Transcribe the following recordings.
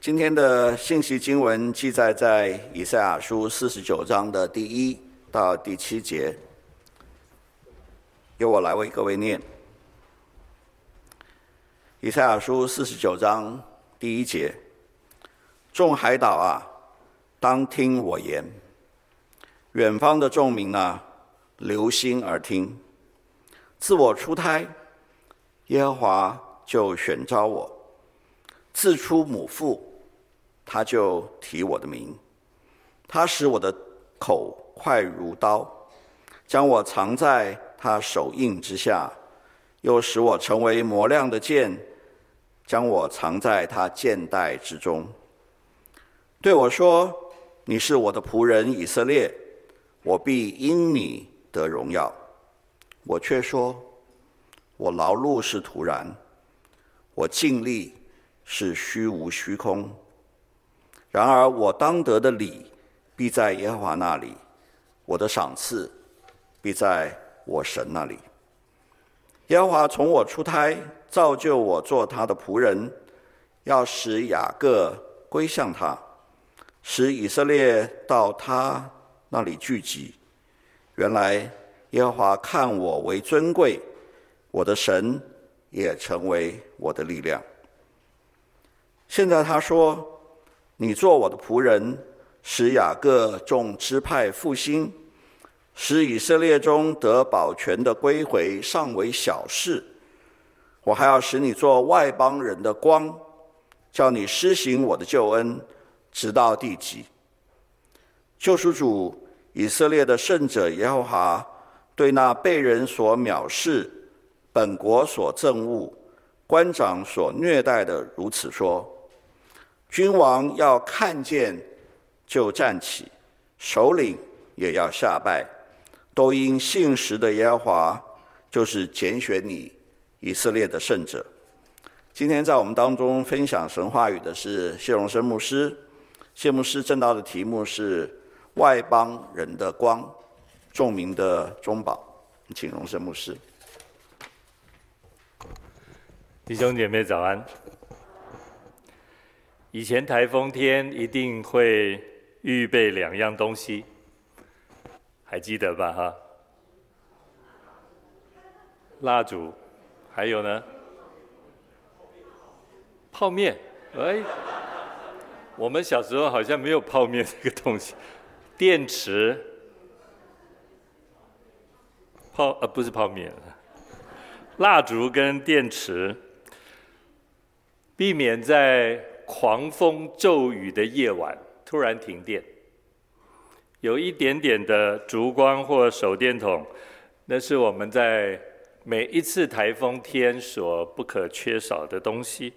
今天的信息经文记载在以赛亚书四十九章的第一到第七节，由我来为各位念。以赛亚书四十九章第一节：众海岛啊，当听我言；远方的众民啊，留心耳听。自我出胎，耶和华就选召我；自出母腹，他就提我的名。他使我的口快如刀，将我藏在他手印之下，又使我成为磨亮的剑。将我藏在他剑袋之中，对我说：“你是我的仆人以色列，我必因你得荣耀。”我却说：“我劳碌是徒然，我尽力是虚无虚空。然而我当得的礼必在耶和华那里，我的赏赐必在我神那里。耶和华从我出胎。”造就我做他的仆人，要使雅各归向他，使以色列到他那里聚集。原来耶和华看我为尊贵，我的神也成为我的力量。现在他说：“你做我的仆人，使雅各众支派复兴，使以色列中得保全的归回，尚为小事。”我还要使你做外邦人的光，叫你施行我的救恩，直到地极。救赎主以色列的圣者耶和华对那被人所藐视、本国所憎恶、官长所虐待的如此说：君王要看见就站起，首领也要下拜，都因信实的耶和华就是拣选你。以色列的圣者，今天在我们当中分享神话语的是谢荣生牧师。谢牧师正道的题目是“外邦人的光，众民的中保”。请荣生牧师。弟兄姐妹早安。以前台风天一定会预备两样东西，还记得吧？哈，蜡烛。还有呢？泡面，哎，我们小时候好像没有泡面这个东西。电池，泡呃不是泡面，蜡烛跟电池，避免在狂风骤雨的夜晚突然停电。有一点点的烛光或手电筒，那是我们在。每一次台风天所不可缺少的东西。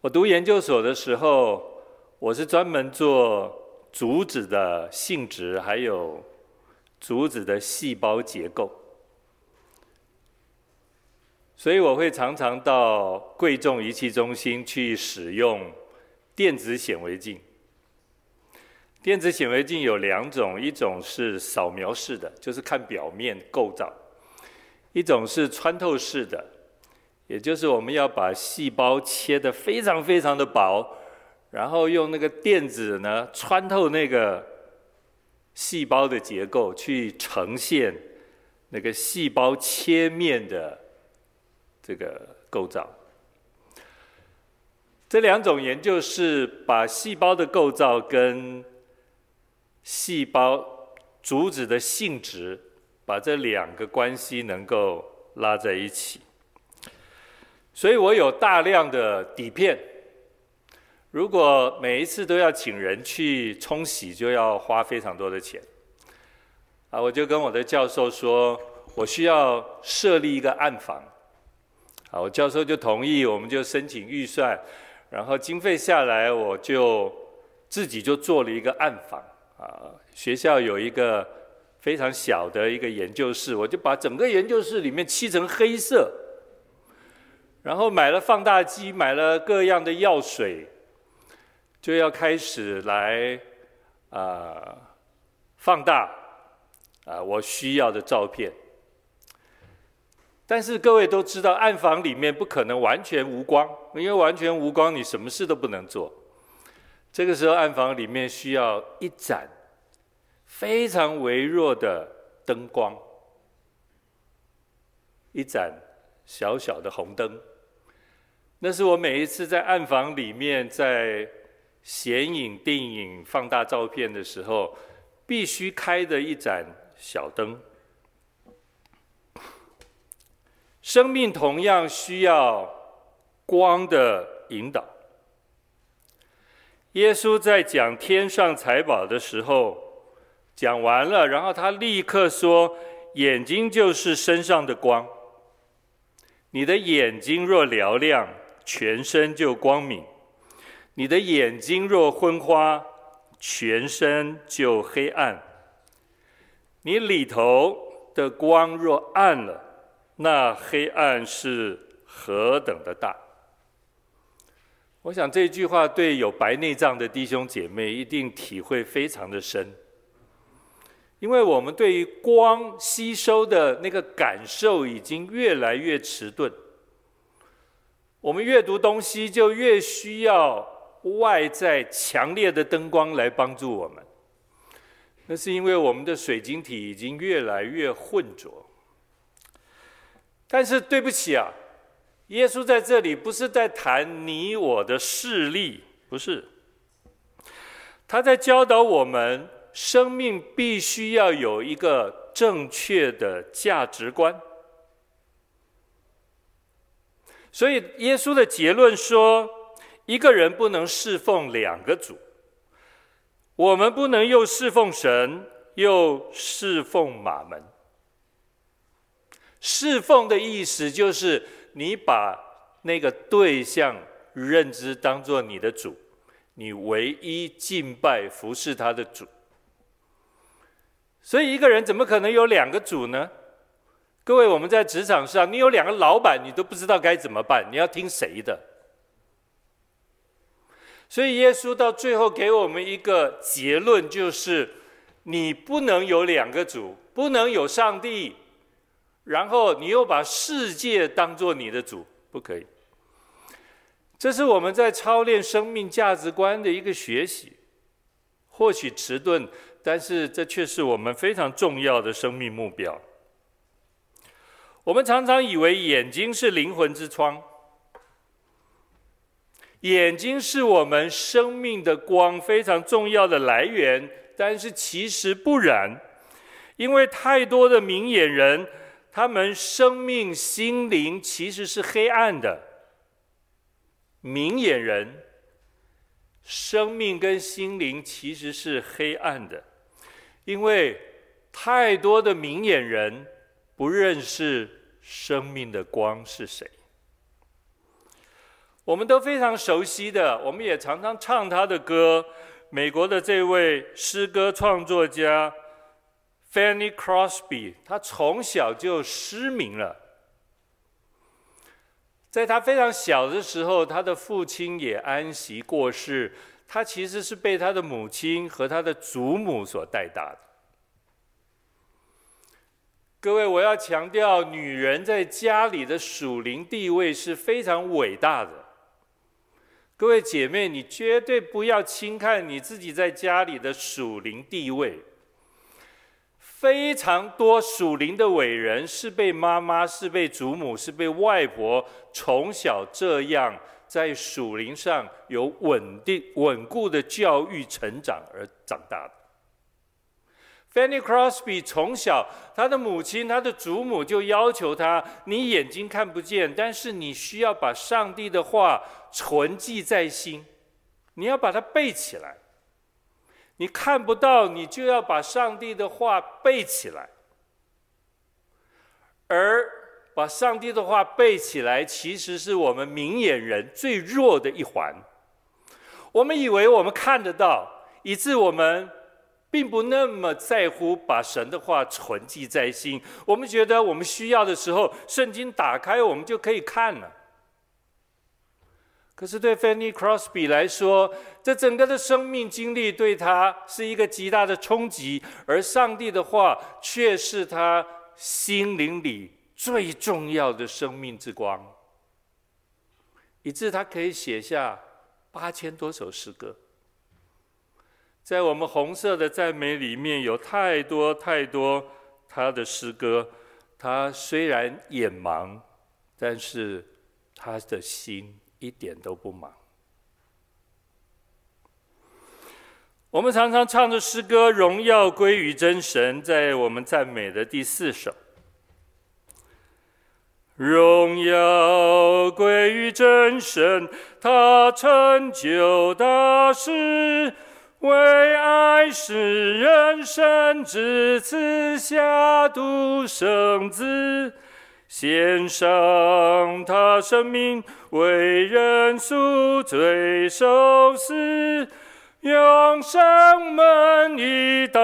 我读研究所的时候，我是专门做竹子的性质，还有竹子的细胞结构，所以我会常常到贵重仪器中心去使用电子显微镜。电子显微镜有两种，一种是扫描式的，就是看表面构造。一种是穿透式的，也就是我们要把细胞切得非常非常的薄，然后用那个电子呢穿透那个细胞的结构，去呈现那个细胞切面的这个构造。这两种研究是把细胞的构造跟细胞组织的性质。把这两个关系能够拉在一起，所以我有大量的底片。如果每一次都要请人去冲洗，就要花非常多的钱。啊，我就跟我的教授说，我需要设立一个暗房。好，我教授就同意，我们就申请预算，然后经费下来，我就自己就做了一个暗访。啊，学校有一个。非常小的一个研究室，我就把整个研究室里面漆成黑色，然后买了放大机，买了各样的药水，就要开始来啊、放大啊、我需要的照片。但是各位都知道，暗房里面不可能完全无光，因为完全无光，你什么事都不能做。这个时候，暗房里面需要一盏非常微弱的灯光，一盏小小的红灯。那是我每一次在暗房里面，在显影、定影、放大照片的时候，必须开的一盏小灯。生命同样需要光的引导。耶稣在讲天上财宝的时候，讲完了，然后他立刻说：“眼睛就是身上的光。你的眼睛若嘹亮，全身就光明；你的眼睛若昏花，全身就黑暗。你里头的光若暗了，那黑暗是何等的大！”我想这句话对有白内障的弟兄姐妹一定体会非常的深，因为我们对于光吸收的那个感受已经越来越迟钝。我们阅读东西就越需要外在强烈的灯光来帮助我们，那是因为我们的水晶体已经越来越浑浊。但是对不起啊。耶稣在这里不是在谈你我的势力，不是。他在教导我们，生命必须要有一个正确的价值观。所以耶稣的结论说，一个人不能侍奉两个主。我们不能又侍奉神，又侍奉马门。侍奉的意思就是。你把那个对象认知当做你的主，你唯一敬拜服侍他的主。所以一个人怎么可能有两个主呢？各位，我们在职场上，你有两个老板，你都不知道该怎么办，你要听谁的？所以耶稣到最后给我们一个结论，就是你不能有两个主，不能有上帝。然后你又把世界当做你的主，不可以。这是我们在操练生命价值观的一个学习，或许迟钝，但是这却是我们非常重要的生命目标。我们常常以为眼睛是灵魂之窗，眼睛是我们生命的光非常重要的来源，但是其实不然，因为太多的明眼人。他们生命心灵其实是黑暗的，明眼人生命跟心灵其实是黑暗的，因为太多的明眼人不认识生命的光是谁。我们都非常熟悉的，我们也常常唱他的歌。美国的这位诗歌创作家。Fanny Crosby，她从小就失明了。在她非常小的时候，她的父亲也安息过世。她其实是被她的母亲和她的祖母所带大的。各位，我要强调，女人在家里的属灵地位是非常伟大的。各位姐妹，你绝对不要轻看你自己在家里的属灵地位。非常多属灵的伟人是被妈妈、是被祖母、是被外婆从小这样在属灵上有稳定、稳固的教育成长而长大的。Fanny Crosby 从小，他的母亲、他的祖母就要求他：你眼睛看不见，但是你需要把上帝的话存记在心，你要把它背起来。你看不到，你就要把上帝的话背起来。而把上帝的话背起来，其实是我们明眼人最弱的一环。我们以为我们看得到，以致我们并不那么在乎把神的话存记在心。我们觉得我们需要的时候，圣经打开，我们就可以看了。可是对 Fanny Crosby 来说，这整个的生命经历对他是一个极大的冲击，而上帝的话却是他心灵里最重要的生命之光，以致他可以写下八千多首诗歌。在我们红色的赞美里面有太多太多他的诗歌。他虽然眼盲，但是他的心一点都不忙。我们常常唱着诗歌，荣耀归于真神，在我们赞美的第四首。荣耀归于真神，他成就大事，为爱世人，生，至此下独生子，献上他生命，为人赎罪受死。永生门已打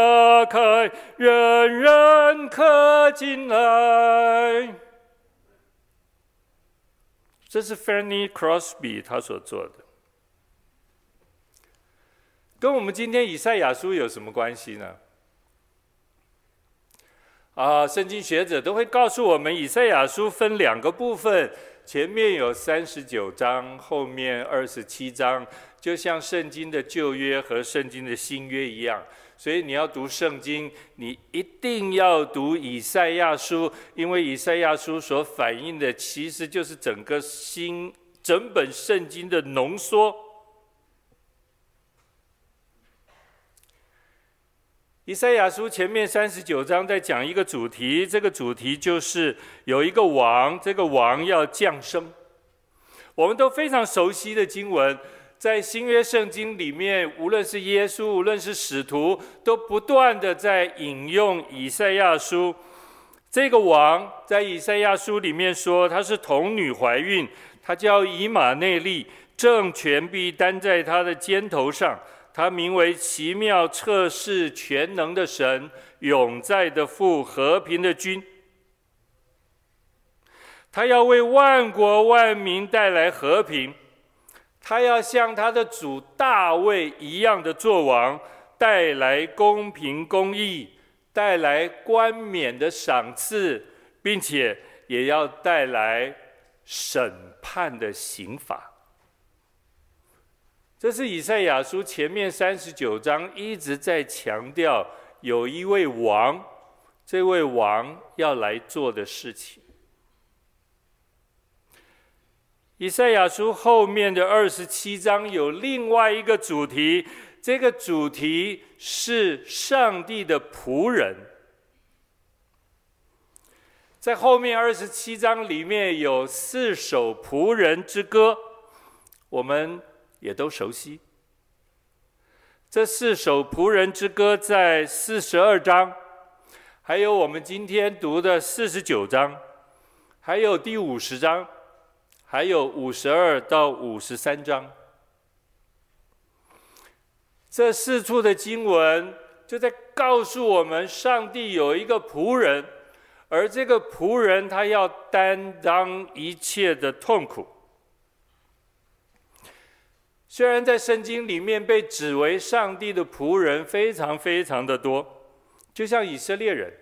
开，人人可进来。这是 Fanny Crosby 他所做的，跟我们今天以赛亚书有什么关系呢？啊，圣经学者都会告诉我们，以赛亚书分两个部分，前面有三十九章，后面二十七章。就像圣经的旧约和圣经的新约一样，所以你要读圣经，你一定要读以赛亚书，因为以赛亚书所反映的其实就是整个新整本圣经的浓缩。以赛亚书前面三十九章在讲一个主题，这个主题就是有一个王，这个王要降生。我们都非常熟悉的经文。在新约圣经里面，无论是耶稣，无论是使徒，都不断的在引用以赛亚书。这个王在以赛亚书里面说，他是童女怀孕，他叫以马内利，政权必担在他的肩头上。他名为奇妙、测试、全能的神，永在的父，和平的君。他要为万国万民带来和平。他要像他的主大卫一样的作王，带来公平公义，带来冠冕的赏赐，并且也要带来审判的刑罚。这是以赛亚书前面三十九章一直在强调，有一位王，这位王要来做的事情。以赛亚书后面的二十七章有另外一个主题，这个主题是上帝的仆人。在后面二十七章里面有四首仆人之歌，我们也都熟悉。这四首仆人之歌在四十二章，还有我们今天读的四十九章，还有第五十章。还有五十二到五十三章，这四处的经文就在告诉我们，上帝有一个仆人，而这个仆人他要担当一切的痛苦。虽然在圣经里面被指为上帝的仆人非常非常的多，就像以色列人，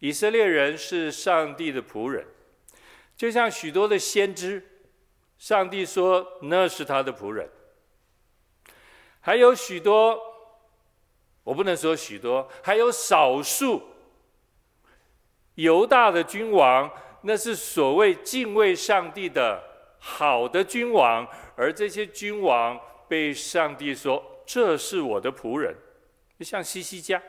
以色列人是上帝的仆人。就像许多的先知，上帝说那是他的仆人；还有许多，我不能说许多，还有少数犹大的君王，那是所谓敬畏上帝的好的君王，而这些君王被上帝说这是我的仆人，就像西西家。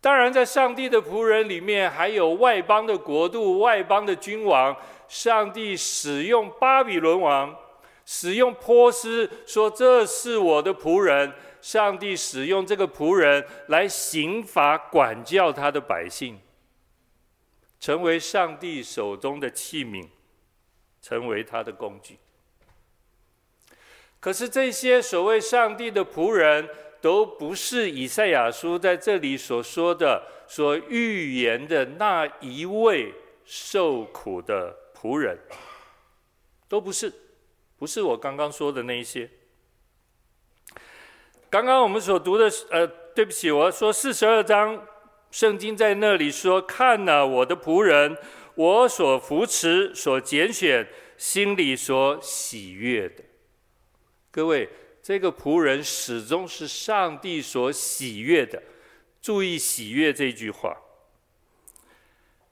当然，在上帝的仆人里面，还有外邦的国度、外邦的君王。上帝使用巴比伦王，使用波斯，说这是我的仆人。上帝使用这个仆人来刑罚、管教他的百姓，成为上帝手中的器皿，成为他的工具。可是这些所谓上帝的仆人，都不是以赛亚书在这里所说的、所预言的那一位受苦的仆人，都不是，不是我刚刚说的那一些。刚刚我们所读的，呃，对不起，我要说四十二章圣经在那里说：“看哪，我的仆人，我所扶持、所拣选，心里所喜悦的。”各位，这个仆人始终是上帝所喜悦的。注意“喜悦”这句话。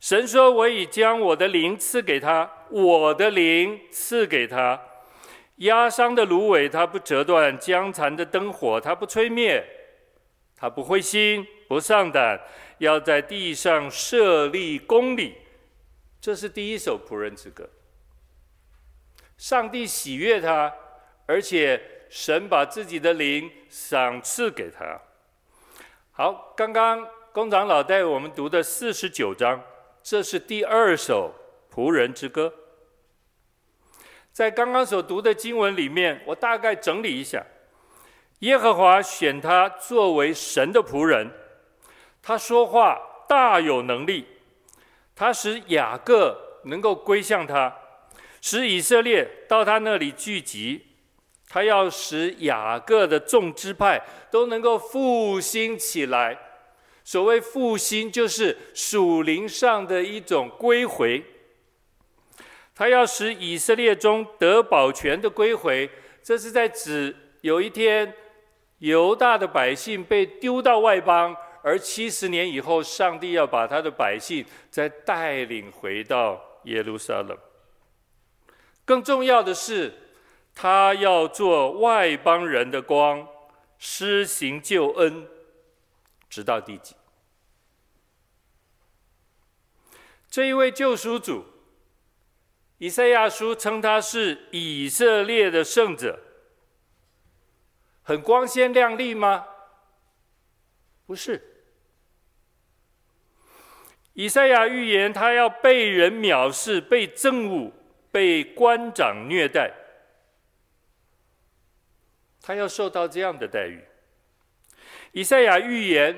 神说：“我已将我的灵赐给他，我的灵赐给他。压伤的芦苇，他不折断；将残的灯火，他不吹灭。他不灰心，不丧胆。”要在地上设立公理，这是第一首仆人之歌。上帝喜悦他，而且神把自己的灵赏赐给他。好，刚刚工长老带我们读的四十九章，这是第二首仆人之歌。在刚刚所读的经文里面，我大概整理一下：耶和华选他作为神的仆人。他说话大有能力，他使雅各能够归向他，使以色列到他那里聚集。他要使雅各的众支派都能够复兴起来。所谓复兴，就是属灵上的一种归回。他要使以色列中得保全的归回，这是在指有一天犹大的百姓被丢到外邦。而七十年以后，上帝要把他的百姓再带领回到耶路撒冷。更重要的是，他要做外邦人的光，施行救恩，直到地极。这一位救赎主，以赛亚书称他是以色列的圣者，很光鲜亮丽吗？不是。以赛亚预言，他要被人藐视、被憎恶、被官长虐待，他要受到这样的待遇。以赛亚预言，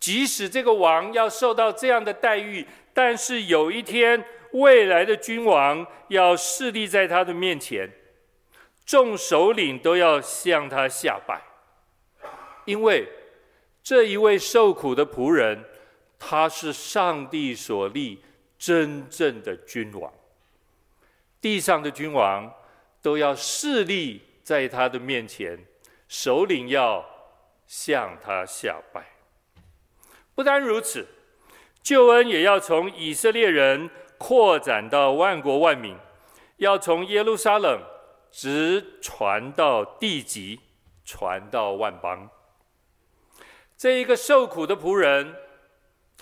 即使这个王要受到这样的待遇，但是有一天，未来的君王要侍立在他的面前，众首领都要向他下拜，因为这一位受苦的仆人。他是上帝所立真正的君王，地上的君王都要势力在他的面前，首领要向他下拜。不单如此，救恩也要从以色列人扩展到万国万民，要从耶路撒冷直传到地极，传到万邦。这一个受苦的仆人。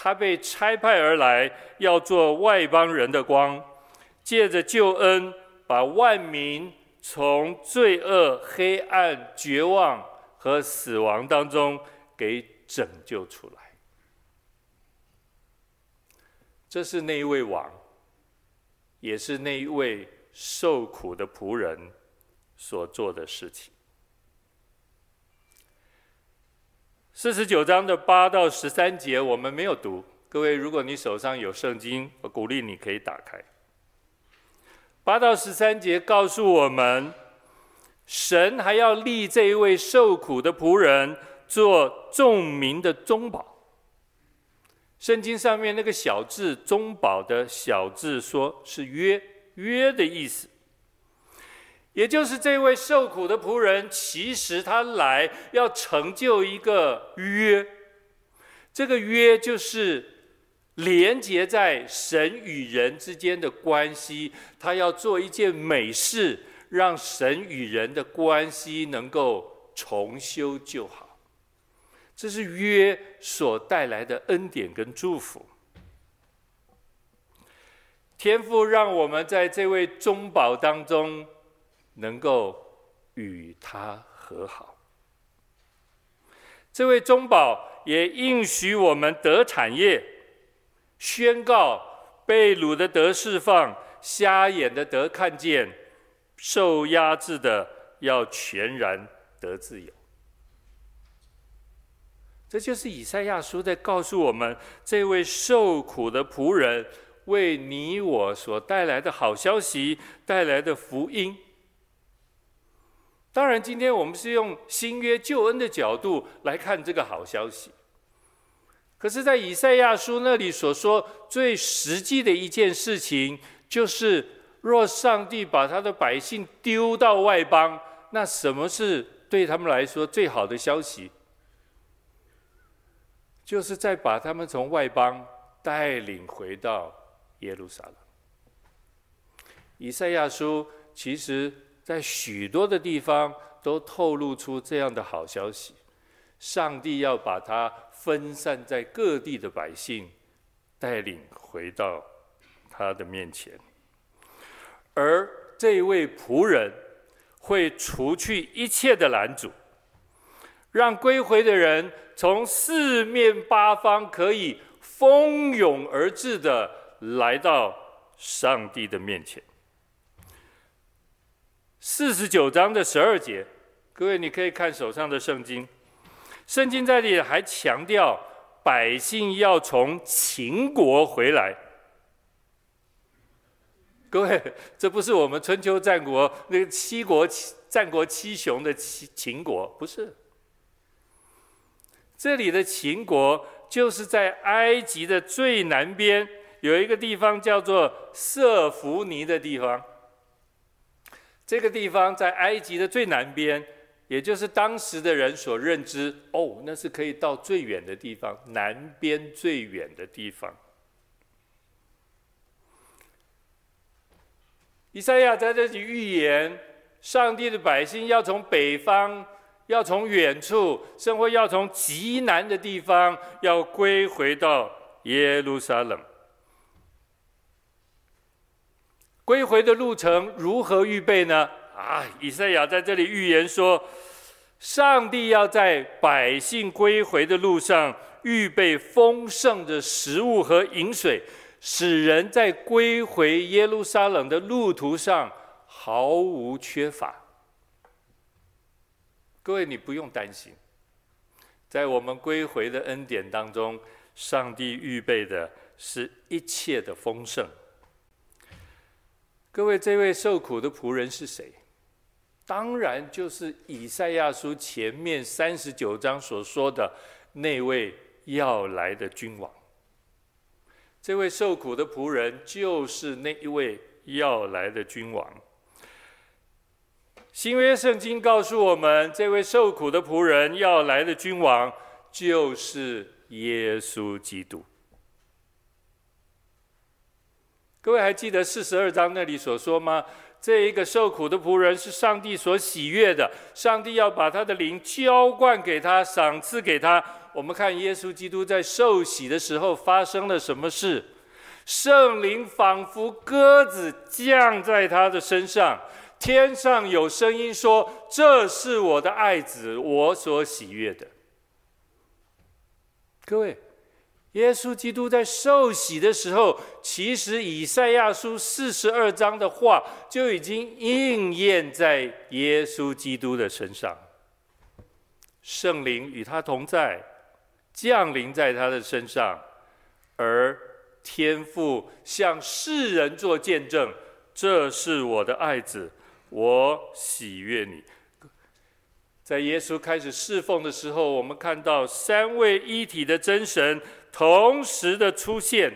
他被差派而来，要做外邦人的光，借着救恩，把万民从罪恶、黑暗、绝望和死亡当中给拯救出来。这是那一位王，也是那一位受苦的仆人所做的事情。四十九章的八到十三节，我们没有读。各位，如果你手上有圣经，我鼓励你可以打开。八到十三节告诉我们，神还要立这一位受苦的仆人做众民的中保。圣经上面那个小字“中保”的小字，说是约约的意思。也就是这位受苦的仆人，其实他来要成就一个约，这个约就是连接在神与人之间的关系，他要做一件美事，让神与人的关系能够重修旧好。这是约所带来的恩典跟祝福。天父让我们在这位中保当中。能够与他和好，这位中保也应许我们得产业，宣告被掳的得释放，瞎眼的得看见，受压制的要全然得自由。这就是以赛亚书在告诉我们，这位受苦的仆人为你我所带来的好消息，带来的福音。当然，今天我们是用新约救恩的角度来看这个好消息。可是，在以赛亚书那里所说最实际的一件事情，就是若上帝把他的百姓丢到外邦，那什么是对他们来说最好的消息？就是再把他们从外邦带领回到耶路撒冷。以赛亚书其实在许多的地方都透露出这样的好消息：上帝要把他分散在各地的百姓带领回到他的面前，而这位仆人会除去一切的拦阻，让归回的人从四面八方可以蜂拥而至的来到上帝的面前。四十九章的十二节，各位你可以看手上的圣经。圣经在这里还强调，百姓要从秦国回来。各位，这不是我们春秋战国那个七国战国七雄的秦秦国，不是。这里的秦国就是在埃及的最南边，有一个地方叫做色弗尼的地方。这个地方在埃及的最南边。也就是当时的人所认知，哦，那是可以到最远的地方，南边最远的地方。以赛亚在这里预言，上帝的百姓要从北方，要从远处，甚或要从极南的地方，要归回到耶路撒冷。归回的路程如何预备呢？啊，以赛亚在这里预言说，上帝要在百姓归回的路上预备丰盛的食物和饮水，使人在归回耶路撒冷的路途上毫无缺乏。各位，你不用担心，在我们归回的恩典当中，上帝预备的是一切的丰盛。各位，这位受苦的仆人是谁？当然，就是以赛亚书前面三十九章所说的那位要来的君王。这位受苦的仆人，就是那一位要来的君王。新约圣经告诉我们，这位受苦的仆人要来的君王，就是耶稣基督。各位还记得四十二章那里所说吗？这一个受苦的仆人是上帝所喜悦的，上帝要把他的灵浇灌给他，赏赐给他。我们看耶稣基督在受洗的时候发生了什么事？圣灵仿佛鸽子降在他的身上，天上有声音说：“这是我的爱子，我所喜悦的。”各位。耶稣基督在受洗的时候，其实以赛亚书四十二章的话就已经应验在耶稣基督的身上。圣灵与他同在，降临在他的身上，而天父向世人做见证：“这是我的爱子，我喜悦你。”在耶稣开始侍奉的时候，我们看到三位一体的真神。同时的出现，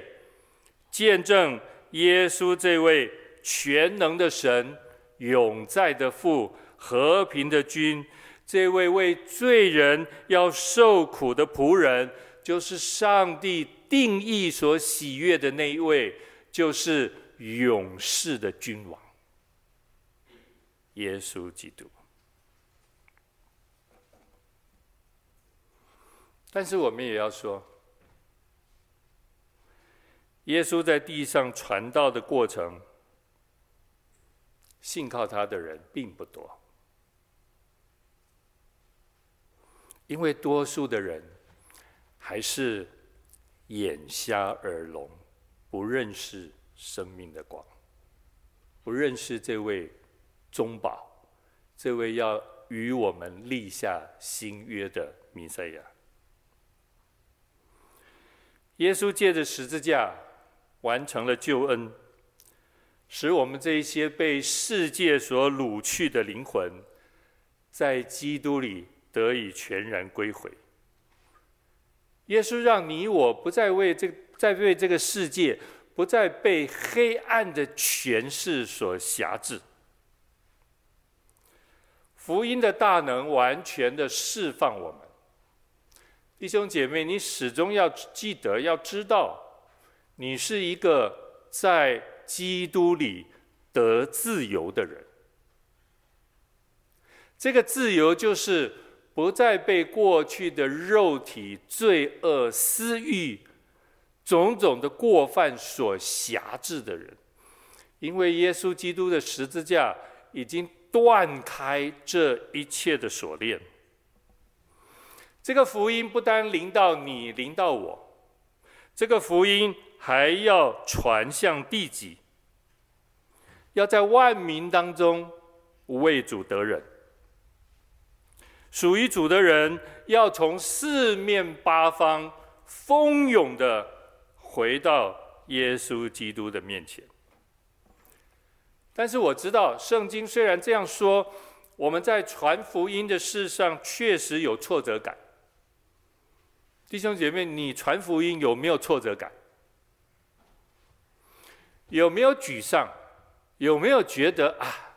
见证耶稣这位全能的神、永在的父、和平的君，这位为罪人要受苦的仆人，就是上帝定义所喜悦的那一位，就是永世的君王，耶稣基督。但是我们也要说。耶稣在地上传道的过程，信靠他的人并不多，因为多数的人还是眼瞎耳聋，不认识生命的光，不认识这位中保，这位要与我们立下新约的弥赛亚。耶稣借着十字架。完成了救恩，使我们这一些被世界所掳去的灵魂，在基督里得以全然归回。耶稣让你我不再为这，再为这个世界，不再被黑暗的权势所辖制。福音的大能完全的释放我们。弟兄姐妹，你始终要记得，要知道，你是一个在基督里得自由的人。这个自由就是不再被过去的肉体罪恶、私欲、种种的过犯所辖制的人，因为耶稣基督的十字架已经断开这一切的锁链。这个福音不单临到你，临到我，这个福音还要传向地极，要在万民当中为主得人。属于主的人要从四面八方蜂拥的回到耶稣基督的面前。但是我知道，圣经虽然这样说，我们在传福音的事上确实有挫折感。弟兄姐妹，你传福音有没有挫折感？有没有沮丧？有没有觉得啊，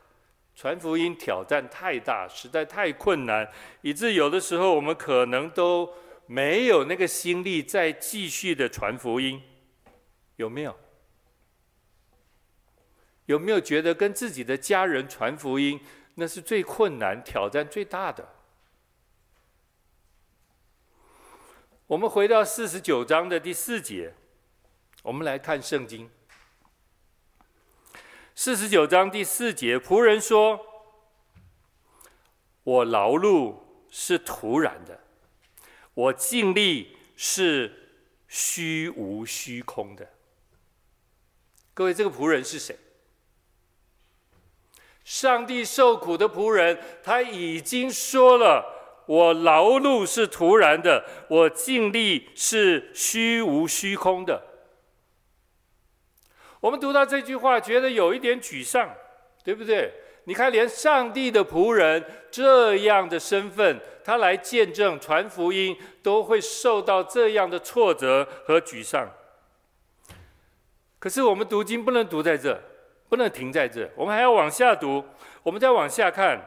传福音挑战太大，实在太困难，以致有的时候我们可能都没有那个心力再继续的传福音？有没有？有没有觉得跟自己的家人传福音，那是最困难、挑战最大的？我们回到四十九章的第四节，我们来看圣经。四十九章第四节，仆人说：“我劳碌是徒然的，我尽力是虚无虚空的。”各位，这个仆人是谁？上帝受苦的仆人，他已经说了。我劳碌是徒然的，我尽力是虚无虚空的。我们读到这句话，觉得有一点沮丧，对不对？你看，连上帝的仆人这样的身份，他来见证传福音，都会受到这样的挫折和沮丧。可是我们读经不能读在这，不能停在这，我们还要往下读。我们再往下看。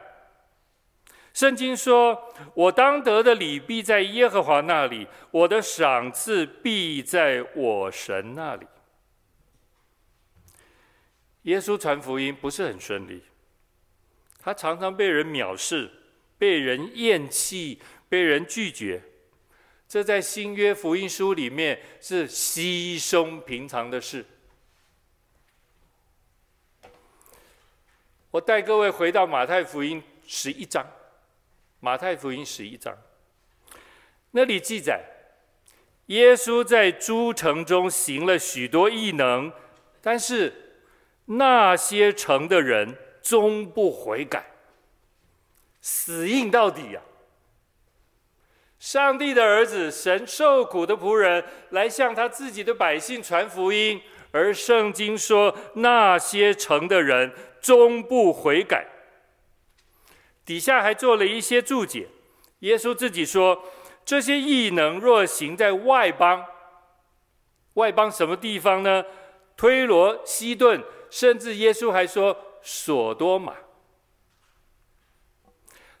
圣经说：“我当得的礼必在耶和华那里，我的赏赐必在我神那里。”耶稣传福音不是很顺利，他常常被人藐视、被人厌弃、被人拒绝。这在新约福音书里面是稀松平常的事。我带各位回到马太福音十一章。马太福音十一章，那里记载，耶稣在诸城中行了许多异能，但是那些城的人终不悔改，死硬到底呀、上帝的儿子，神受苦的仆人，来向他自己的百姓传福音，而圣经说那些城的人终不悔改。底下还做了一些注解。耶稣自己说：“这些异能若行在外邦，外邦什么地方呢？推罗、西顿，甚至耶稣还说所多玛。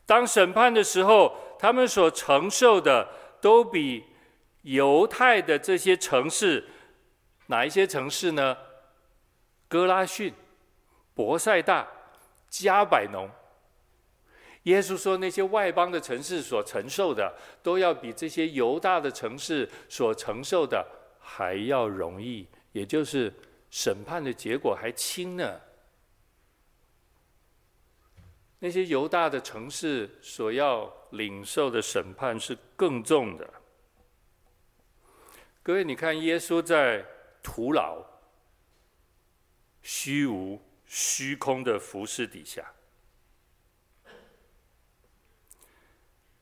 当审判的时候，他们所承受的都比犹太的这些城市，哪一些城市呢？哥拉逊、伯赛大、加百农。”耶稣说：“那些外邦的城市所承受的，都要比这些犹大的城市所承受的还要容易，也就是审判的结果还轻呢。那些犹大的城市所要领受的审判是更重的。各位，你看，耶稣在徒劳、虚无、虚空的服饰底下。”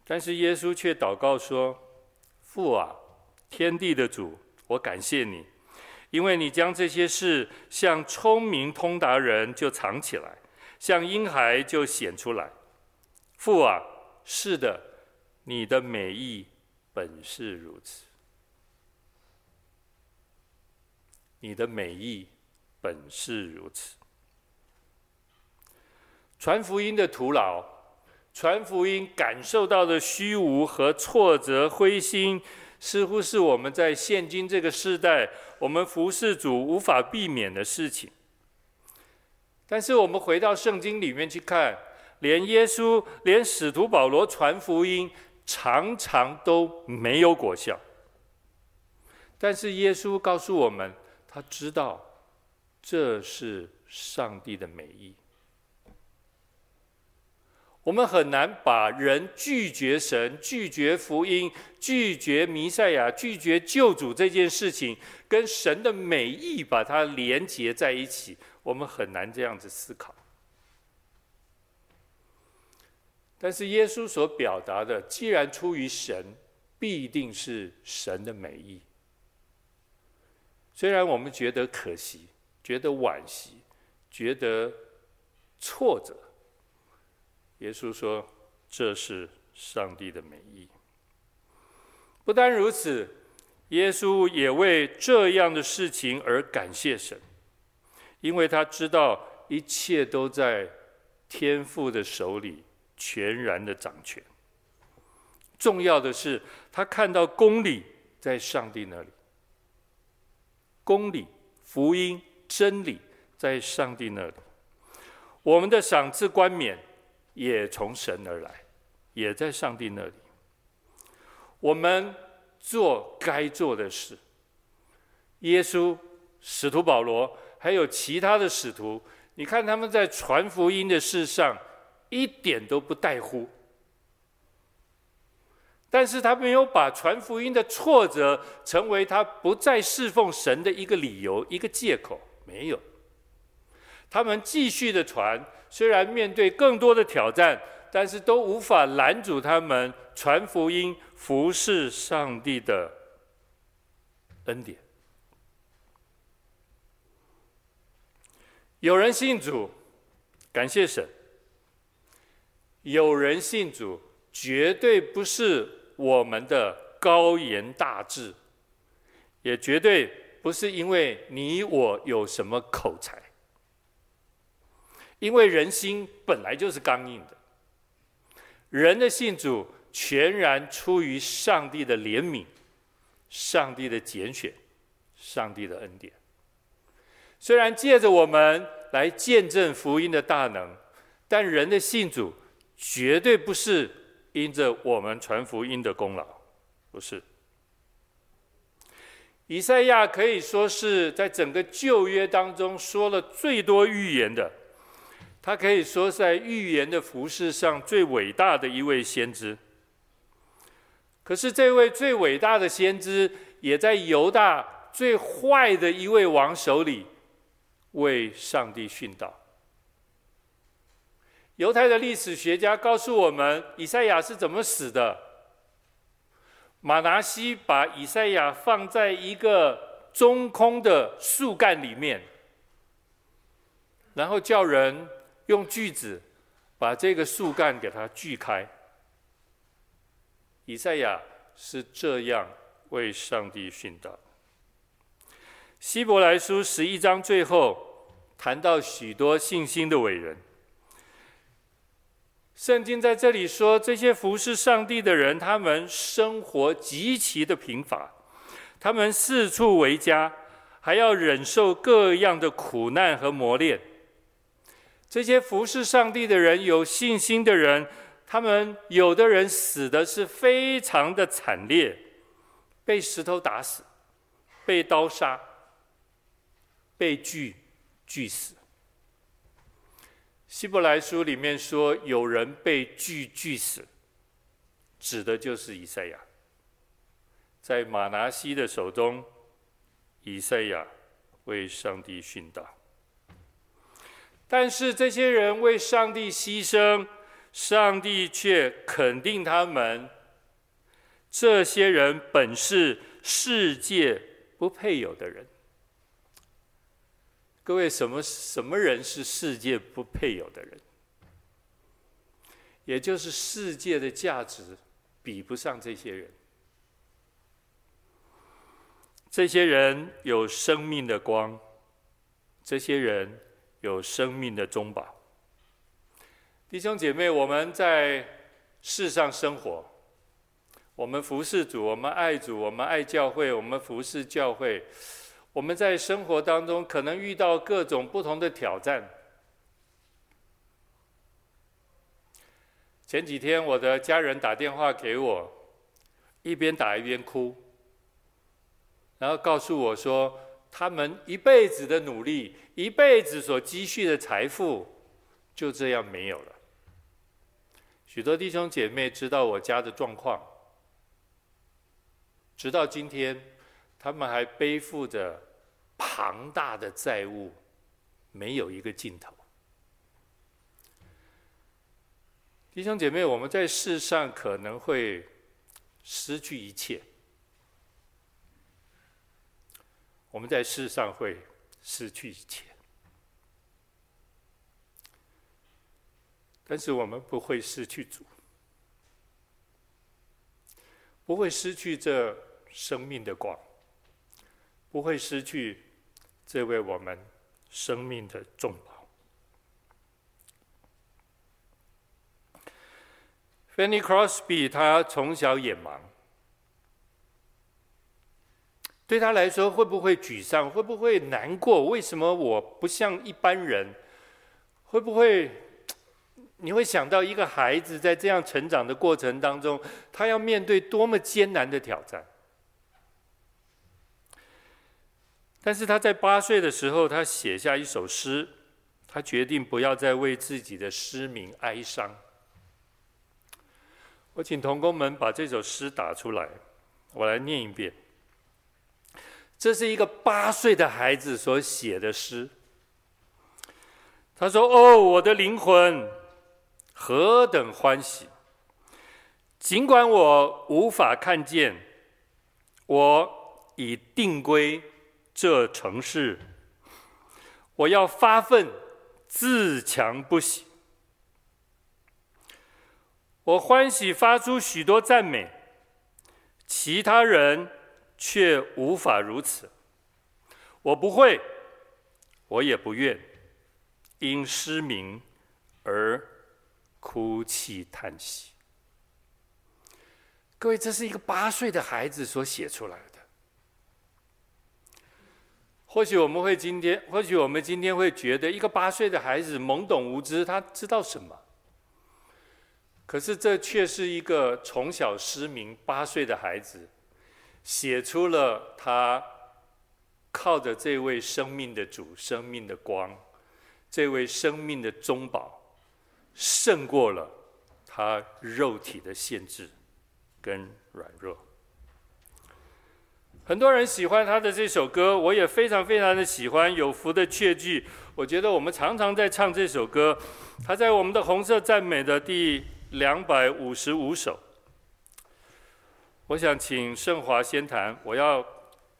但是耶稣却祷告说：“父啊，天地的主，我感谢你，因为你将这些事向聪明通达人就藏起来向婴孩就显出来。父啊是的你的美意本是如此。你的美意本是如此。传福音的徒劳传福音感受到的虚无和挫折灰心似乎是我们在现今这个时代，我们服侍主无法避免的事情。但是，我们回到圣经里面去看，连耶稣、连使徒保罗传福音，常常都没有果效。但是，耶稣告诉我们，他知道这是上帝的美意。我们很难把人拒绝神、拒绝福音、拒绝弥赛亚、拒绝救主这件事情，跟神的美意把它连结在一起。我们很难这样子思考。但是耶稣所表达的，既然出于神，必定是神的美意。虽然我们觉得可惜，觉得惋惜，觉得挫折。耶稣说：“这是上帝的美意。”不单如此，耶稣也为这样的事情而感谢神，因为他知道一切都在天父的手里，全然的掌权。重要的是，他看到公理在上帝那里，公理、福音、真理在上帝那里。我们的赏赐冠冕。也从神而来，也在上帝那里。我们做该做的事。耶稣、使徒保罗，还有其他的使徒，你看他们在传福音的事上一点都不在乎，但是他没有把传福音的挫折成为他不再侍奉神的一个理由、一个借口，没有。他们继续的传。虽然面对更多的挑战，但是都无法拦阻他们传福音、服侍上帝的恩典。有人信主，感谢神；有人信主，绝对不是我们的高言大志，也绝对不是因为你我有什么口才。因为人心本来就是刚硬的，人的信主全然出于上帝的怜悯、上帝的拣选、上帝的恩典。虽然借着我们来见证福音的大能，但人的信主绝对不是因着我们传福音的功劳，不是。以赛亚可以说是在整个旧约当中说了最多预言的。他可以说是在预言的服饰上最伟大的一位先知。可是这位最伟大的先知，也在犹大最坏的一位王手里为上帝殉道。犹太的历史学家告诉我们，以赛亚是怎么死的？马拿西把以赛亚放在一个中空的树干里面，然后叫人。用锯子把这个树干给它锯开。以赛亚是这样为上帝殉道。希伯来书十一章最后谈到许多信心的伟人。圣经在这里说，这些服侍上帝的人，他们生活极其的贫乏，他们四处为家，还要忍受各样的苦难和磨练。这些服侍上帝的人，有信心的人，他们有的人死的是非常的惨烈，被石头打死，被刀杀，被锯锯死。希伯来书里面说，有人被锯锯死，指的就是以赛亚。在马拿西的手中，以赛亚为上帝殉道。但是这些人为上帝牺牲，上帝却肯定他们。这些人本是世界不配有的人。各位，什么什么人是世界不配有的人？也就是世界的价值比不上这些人。这些人有生命的光，这些人有生命的中保。弟兄姐妹，我们在世上生活，我们服侍主，我们爱主，我们爱教会，我们服侍教会。我们在生活当中可能遇到各种不同的挑战。前几天，我的家人打电话给我，一边打一边哭，然后告诉我说，他们一辈子的努力，一辈子所积蓄的财富，就这样没有了。许多弟兄姐妹知道我家的状况，直到今天，他们还背负着庞大的债务，没有一个尽头。弟兄姐妹，我们在世上可能会失去一切，我们在世上会失去一切，但是我们不会失去主，不会失去这生命的光，不会失去这位我们生命的重保。Fanny Crosby，他从小眼盲，对他来说会不会沮丧？会不会难过？为什么我不像一般人？会不会你会想到一个孩子在这样成长的过程当中，他要面对多么艰难的挑战？但是他在八岁的时候，他写下一首诗，他决定不要再为自己的失明哀伤。我请同工们把这首诗打出来，我来念一遍。这是一个八岁的孩子所写的诗。他说：“哦，我的灵魂，何等欢喜！尽管我无法看见，我已定归这城市，我要发奋，自强不息。”我欢喜发出许多赞美，其他人却无法如此。我不会，我也不愿，因失明而哭泣叹息。各位，这是一个八岁的孩子所写出来的。或许我们会今天，或许我们今天会觉得，一个八岁的孩子懵懂无知，他知道什么？可是，这却是一个从小失明八岁的孩子，写出了他靠着这位生命的主、生命的光，这位生命的中保，胜过了他肉体的限制跟软弱。很多人喜欢他的这首歌，我也非常非常的喜欢。有福的确据，我觉得我们常常在唱这首歌，他在我们的红色赞美的第。两百五十五首，我想请圣华先谈，我要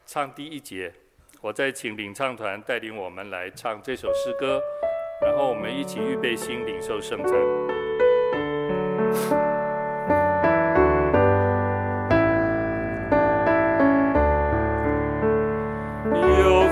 唱第一节，我再请领唱团带领我们来唱这首诗歌，然后我们一起预备心领受圣餐。有